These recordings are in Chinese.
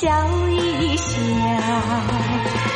笑一笑，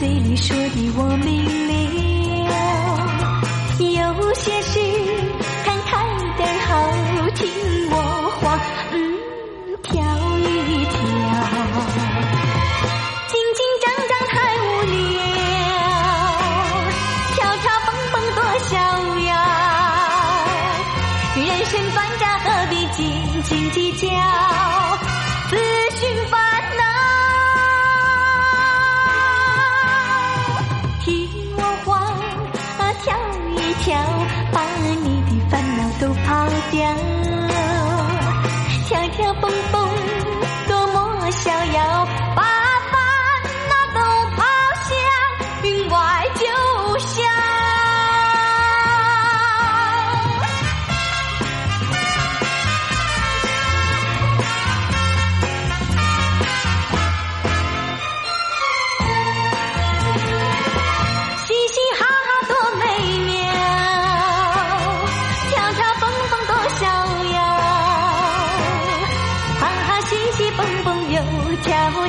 嘴里说的我命令。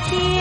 बचे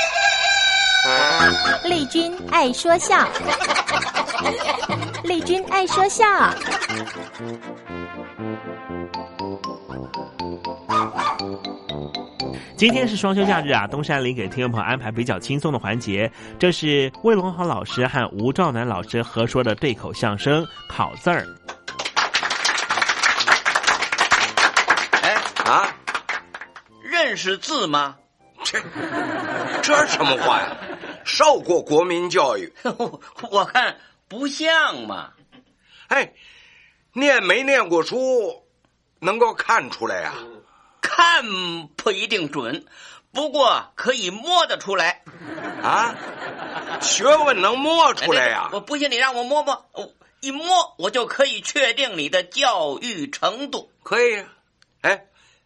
丽君爱说笑，丽君爱说笑。今天是双休假日啊，东山林给听众朋友安排比较轻松的环节，这是魏龙豪老师和吴兆南老师合说的对口相声考字儿。哎啊，认识字吗？这这是什么话呀？受过国民教育，我看不像嘛。哎，念没念过书，能够看出来呀、看不一定准，不过可以摸得出来。啊？学问能摸出来呀、我不信你让我摸摸，哦一摸我就可以确定你的教育程度。可以呀、哎，这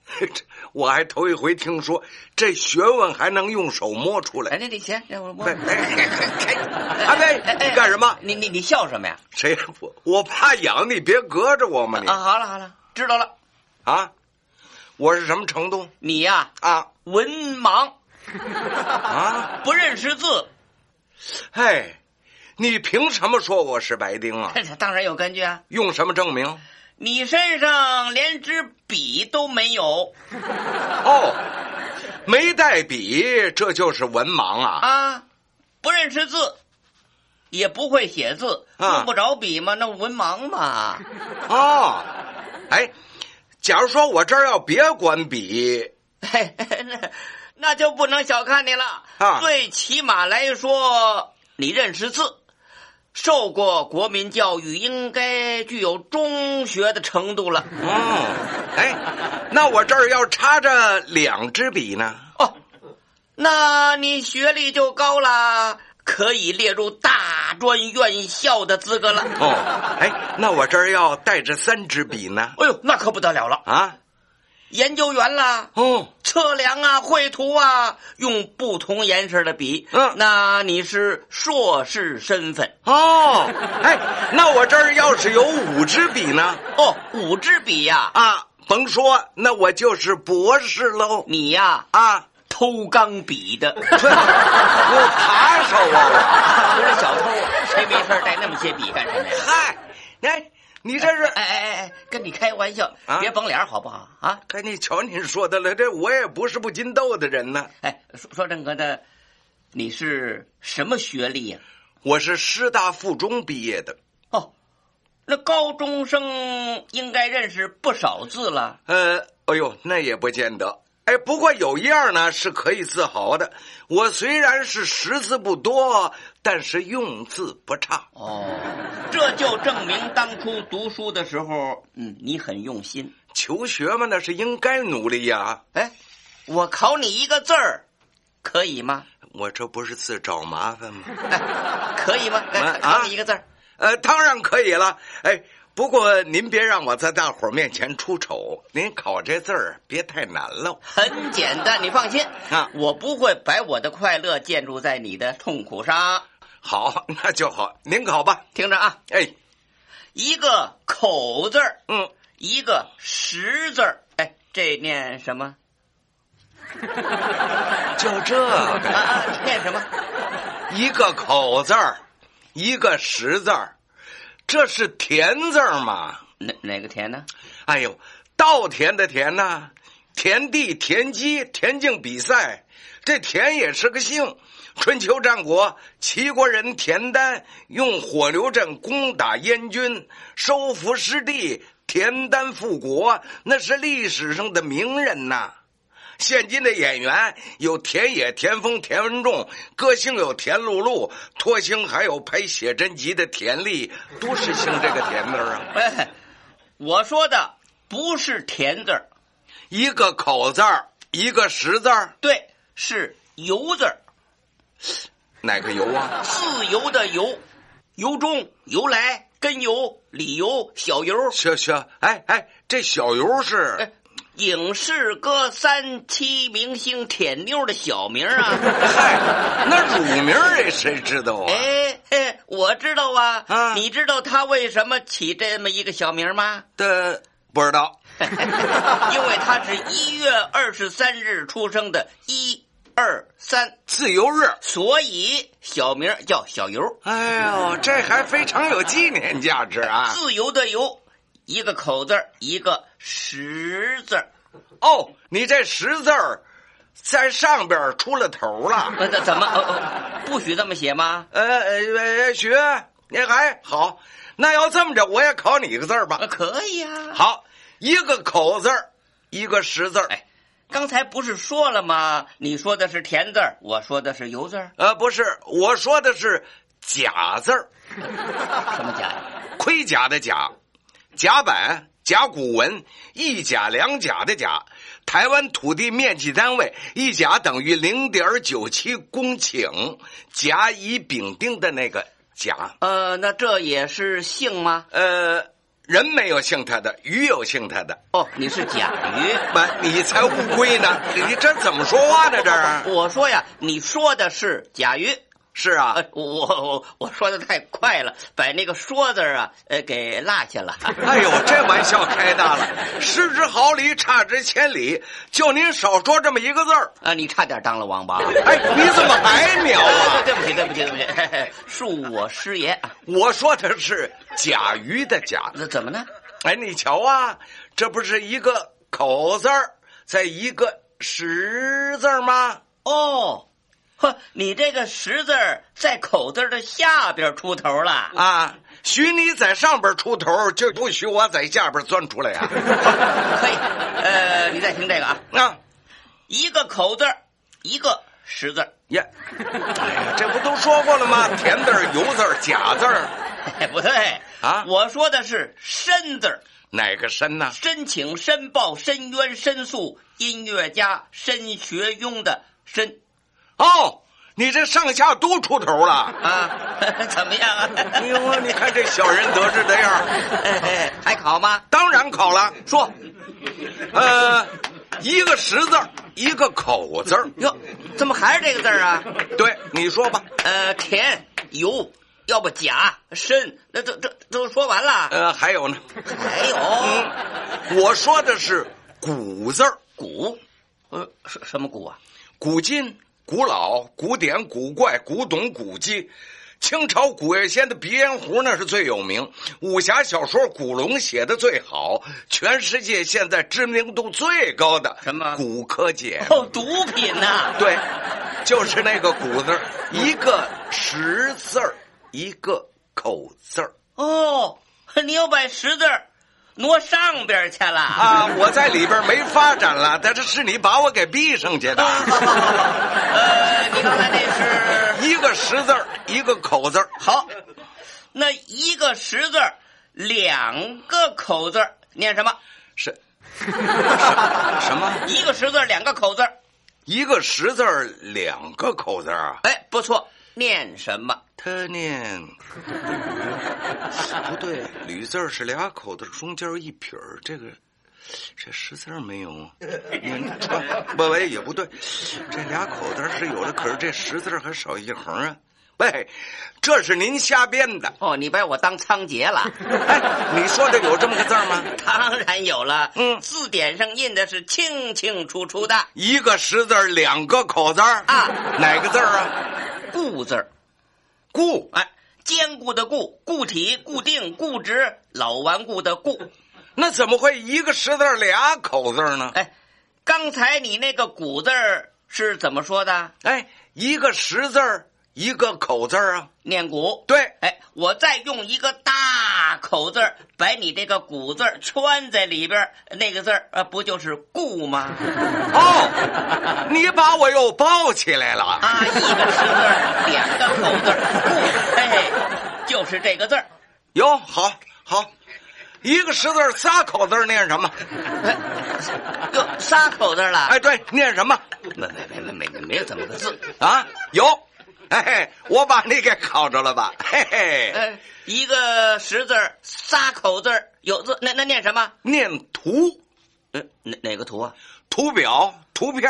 我还头一回听说这学问还能用手摸出来。哎，那你行，让我摸。哎哎阿飞，你干什么？你你你笑什么呀？谁？我我怕痒，你别隔着我嘛你。啊，好了好了，知道了。啊，我是什么程度？你呀啊，文盲啊，不认识字。哎，你凭什么说我是白丁啊？当然有根据啊。用什么证明？你身上连支笔都没有。哦，没带笔，这就是文盲啊！啊，不认识字，也不会写字，啊用不着笔嘛，那文盲嘛。哦，哎，假如说我这儿要别管笔，嘿，那那就不能小看你了。啊最起码来说，你认识字，受过国民教育，应该具有中学的程度了。哦，哎，那我这儿要插着两支笔呢。哦，那你学历就高了，可以列入大专院校的资格了。哦，哎，那我这儿要带着三支笔呢。哎呦，那可不得了了！啊，研究员啦，哦，测量啊，绘图啊，用不同颜色的笔。嗯那你是硕士身份哦，哎，那我这儿要是有五支笔呢？哦，五支笔呀、啊，甭说，那我就是博士喽。你呀、啊，偷钢笔的，我扒手啊！不是小偷，谁没事带那么些笔干什么呀？嗨，哎，你这是哎哎哎哎，跟你开玩笑，啊别绷脸好不好啊？哎，你瞧您说的了，这我也不是不禁斗的人呢。哎，说说正哥的，你是什么学历呀、我是师大附中毕业的，哦，那高中生应该认识不少字了。呃，哎呦，那也不见得。哎，不过有一样呢是可以自豪的，我虽然是识字不多，但是用字不差。哦，这就证明当初读书的时候，嗯，你很用心。求学嘛，那是应该努力呀。哎，我考你一个字儿，可以吗？我这不是自找麻烦吗？可以吗？考你一个字儿。呃，当然可以了。哎，不过您别让我在大伙儿面前出丑，您考这字儿别太难喽。很简单，你放心啊我不会把我的快乐建筑在你的痛苦上。好，那就好，您考吧。听着啊，哎，一个口字儿，嗯，一个十字儿。哎，这念什么？就这啊个，啊，念什么？一个口字儿，一个实字儿，这是田字儿吗？哪哪个田呢？哎呦，稻田的田呐、田地、田鸡、田径比赛，这田也是个姓。春秋战国，齐国人田丹用火牛阵攻打燕军，收复失地，田丹复国，那是历史上的名人呐。现今的演员有田野、田丰、田文仲，歌星有田露露，托星还有拍写真集的田丽，都是姓这个田字儿啊。哎，我说的不是田字儿，一个口字儿，一个实字儿，对，是由字儿，哪个由啊？自由的由，由衷、由来、根由、理由、小由。小小，哎哎，这小由是哎，影视歌三七明星舔妞的小名啊！嗨，那乳名儿这谁知道啊？哎嘿，我知道啊。啊你知道他为什么起这么一个小名吗？的不知道。因为他是一月二十三日出生的，一二三，自由日。所以小名叫小游。哎呦，这还非常有纪念价值啊！自由的由，一个口字儿，一个十字儿。哦，你这十字儿在上边出了头了。呃，怎怎么、不许这么写吗？呃呃呃，学，你还好。那要这么着，我也考你一个字儿吧呃，。可以啊。好，一个口字儿，一个实字儿。哎，刚才不是说了吗？你说的是田字儿，我说的是油字儿。呃，不是，我说的是甲字儿，什么甲呀？盔甲的甲，甲板、甲骨文，一甲两甲的甲。台湾土地面积单位，一甲等于零点九七公顷，甲乙丙丁的那个甲。呃，那这也是姓吗？呃，人没有姓他的，鱼有姓他的。哦，你是甲鱼。不，你才乌龟呢！你这怎么说话呢？这儿我说呀，你说的是甲鱼。是啊 呃，，我我我说的太快了，把那个“说”字啊，呃，给落下了。哎呦，这玩笑开大了，失之毫厘，差之千里。就您少说这么一个字儿，啊，你差点当了王八。哎，你怎么还秒啊？对不起，对不起，对不起，恕我失言啊。我说的是甲鱼的甲。那怎么呢？哎，你瞧啊，这不是一个口字儿，在一个十字吗？哦，呵，你这个“十”字儿在口字的下边出头了。啊，许你在上边出头，就不许我在下边钻出来呀、可以，呃，你再听这个啊，啊！一个口字，一个十字儿。呀，哎呀，这不都说过了吗？田字、油字儿、假字，哎，不对啊我说的是申字儿，哪个申呢？申请、申报、申冤、申诉，音乐家申学庸的申哦，你这上下都出头了。啊，怎么样啊？哎呦，你看这小人得志的样还考吗？当然考了。说呃，一个十字儿，一个口字儿。哟，怎么还是这个字儿啊？对，你说吧。呃，田油，要不甲申，那这这都说完了。呃，还有呢，还有、嗯，我说的是古字儿，古，呃，什什么古啊？古今、古老、古典、古怪、古董、古迹。清朝古月仙的鼻烟壶那是最有名，武侠小说古龙写的最好，全世界现在知名度最高的什么古柯碱？哦，毒品呐、对，就是那个“古”字儿，一个十字儿，一个口字儿哦，你要摆十字儿挪上边去了啊！我在里边没发展了，但是是你把我给逼上去的。呃，你刚才那是一个十字儿，一个口字儿。好，那一个十字儿，两个口字儿，念什么？是什么？一个十字儿，两个口字儿。一个十字儿，两个口字儿啊？哎，不错，念什么？他念 不对，吕字是俩口子，中间一撇儿，这个这十字儿没有。念 川不喂也不对，这俩口子是有的，可是这十字儿还少一横啊。喂，这是您瞎编的。哦，你把我当仓颉了。哎，你说的有这么个字吗？当然有了，嗯字典上印的是清清楚楚的。一个十字儿，两个口字儿啊哪个字儿啊？固字儿，固哎，坚固的固，固体、固定、固执，老顽固的固。那怎么会一个十字俩口字呢？哎，刚才你那个古字儿是怎么说的？哎，一个十字儿，一个口字儿啊。念古。对，哎，我再用一个大口字儿把你这个古字儿圈在里边，那个字儿呃，不就是固吗？哦，你把我又包起来了。啊，一个十字儿，两个口字儿，固，哎，就是这个字儿。哟，好，好，一个十字儿，仨口字念什么？哟，仨口字了。哎，对，念什么？没没没没没没有这么个字。啊，有。嘿嘿，我把你给考着了吧？嘿嘿，哎，一个十字儿，仨口字儿，有字，那那念什么？念图，呃，哪哪个图啊？图表、图片、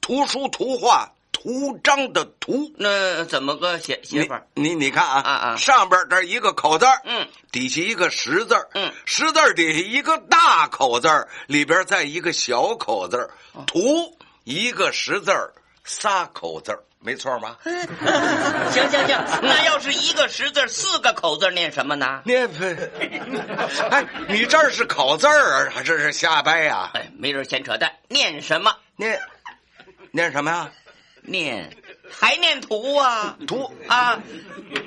图书、图画、图章的图。那怎么个写写法？你你看啊啊啊上边这一个口字儿嗯，底下一个十字儿嗯十字儿底下一个大口字儿里边再一个小口字图一个十字儿仨口字儿没错吧？行行行，那要是一个十字四个口字念什么呢？念 哎，你这儿是考字儿啊，还是是瞎掰呀、哎，没人闲扯淡，念什么？念念什么呀？念还念图啊？图啊，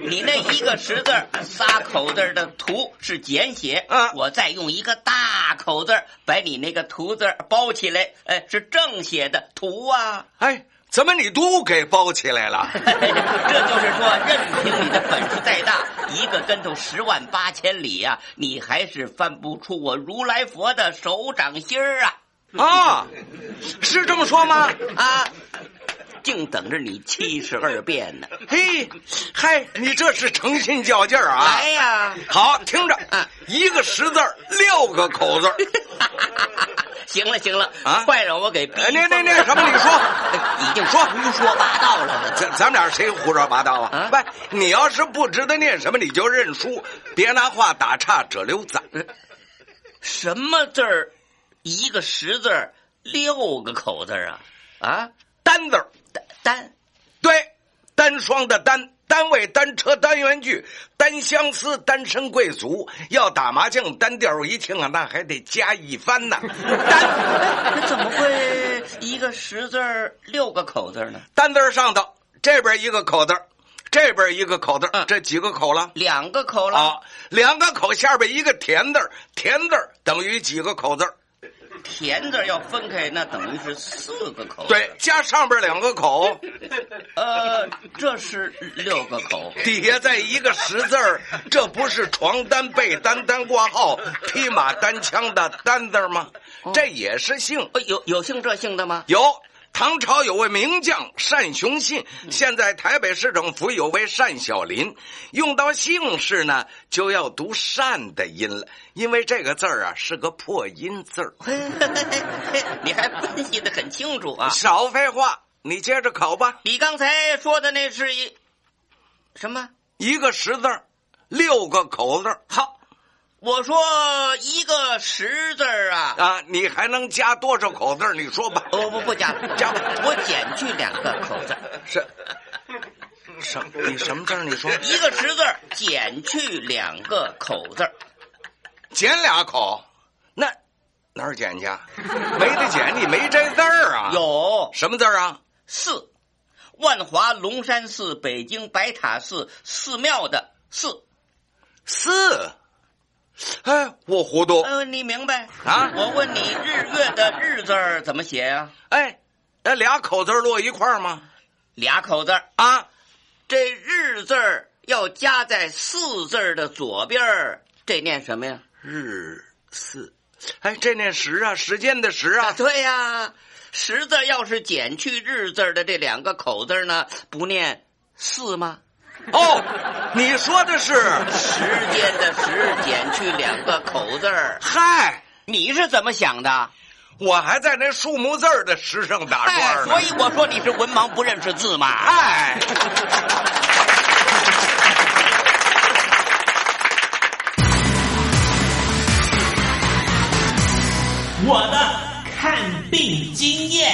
你那一个十字仨口字的图是简写，啊我再用一个大口字把你那个图字包起来，哎，是正写的图啊。哎，怎么你都给包起来了？这就是说，任凭你的本事再大，一个跟头十万八千里呀、你还是翻不出我如来佛的手掌心儿啊！啊，是这么说吗？啊，净等着你七十二变呢！嘿，嗨，你这是诚心较劲儿啊！来呀，好，听着，嗯一个十字儿，六个口字儿。行了行了啊快让我给逼哎，那那那什么？你说，已经说胡说八道了。咱咱们俩谁胡说八道啊？啊喂，你要是不知道念什么，你就认输，别拿话打岔，折溜子。什么字儿？一个十字儿，六个口字啊？啊，单字，单单对，单双的单，单位、单车、单元剧，单相思、单身贵族。要打麻将，单调一听啊，那还得加一番呢。单那怎么会一个十字六个口字呢？单字上头，这边一个口字，这边一个口字，嗯这几个口了？两个口了。啊，两个口下边一个田字，田字等于几个口字儿？田字要分开，那等于是四个口。对，加上边两个口。呃，这是六个口。底下再一个十字儿，这不是床单、被单、单挂号、匹马单枪的单字吗？这也是姓。有有姓这姓的吗？有。唐朝有位名将单雄信，现在台北市政府有位单小林，用到姓氏呢，就要读“单”的音了，因为这个字儿啊是个破音字儿。你还分析的很清楚啊！少废话，你接着考吧。你刚才说的那是一什么？一个十字，六个口字。好。我说一个十字啊啊！你还能加多少口字？你说吧。我不不加加吧，我减去两个口字。是什？你什么字？你说一个十字减去两个口字，减俩口，那哪儿减去？没得减，你没这字儿啊？有什么字啊？寺，万华龙山寺、北京白塔寺寺庙的寺，四。哎，我糊涂。呃，你明白啊？我问你，日月的日字怎么写呀？哎，那俩口字落一块吗？俩口字啊。这日字要加在四字的左边这念什么呀？日四。哎，这念时啊，时间的时啊。对呀，时字要是减去日字的这两个口字呢，不念四吗？哦，你说的是时间的时减去两个口字儿。嗨，你是怎么想的？我还在那数目字的时上打转呢。所以我说你是文盲不认识字嘛。哎，我的看病经验。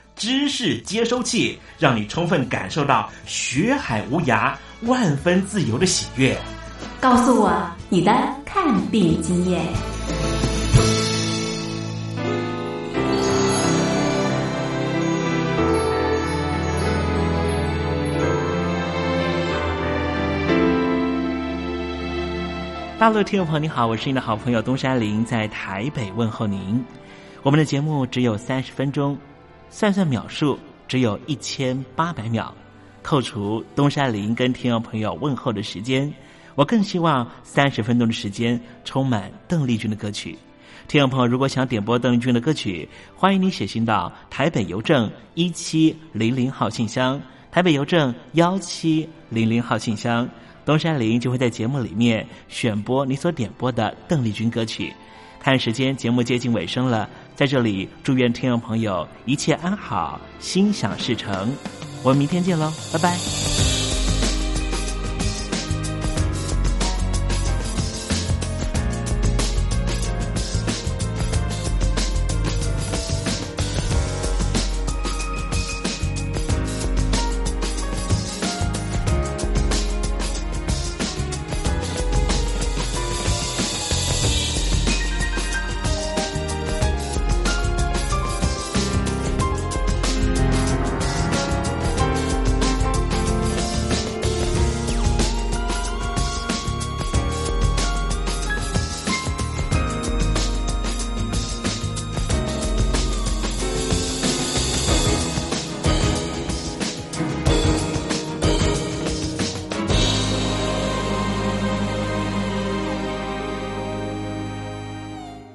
知识接收器，让你充分感受到学海无涯、万分自由的喜悦。告诉我你的看病经验。大陆听众朋友，你好，我是你的好朋友东山林，在台北问候您。我们的节目只有三十分钟，算算秒数，只有一千八百秒。扣除东山林跟听众朋友问候的时间，我更希望三十分钟的时间充满邓丽君的歌曲。听众朋友，如果想点播邓丽君的歌曲，欢迎你写信到台北邮政一七零零号信箱，台北邮政幺七零零号信箱。东山林就会在节目里面选播你所点播的邓丽君歌曲。看时间，节目接近尾声了，在这里祝愿听众朋友一切安好，心想事成。我们明天见喽，拜拜。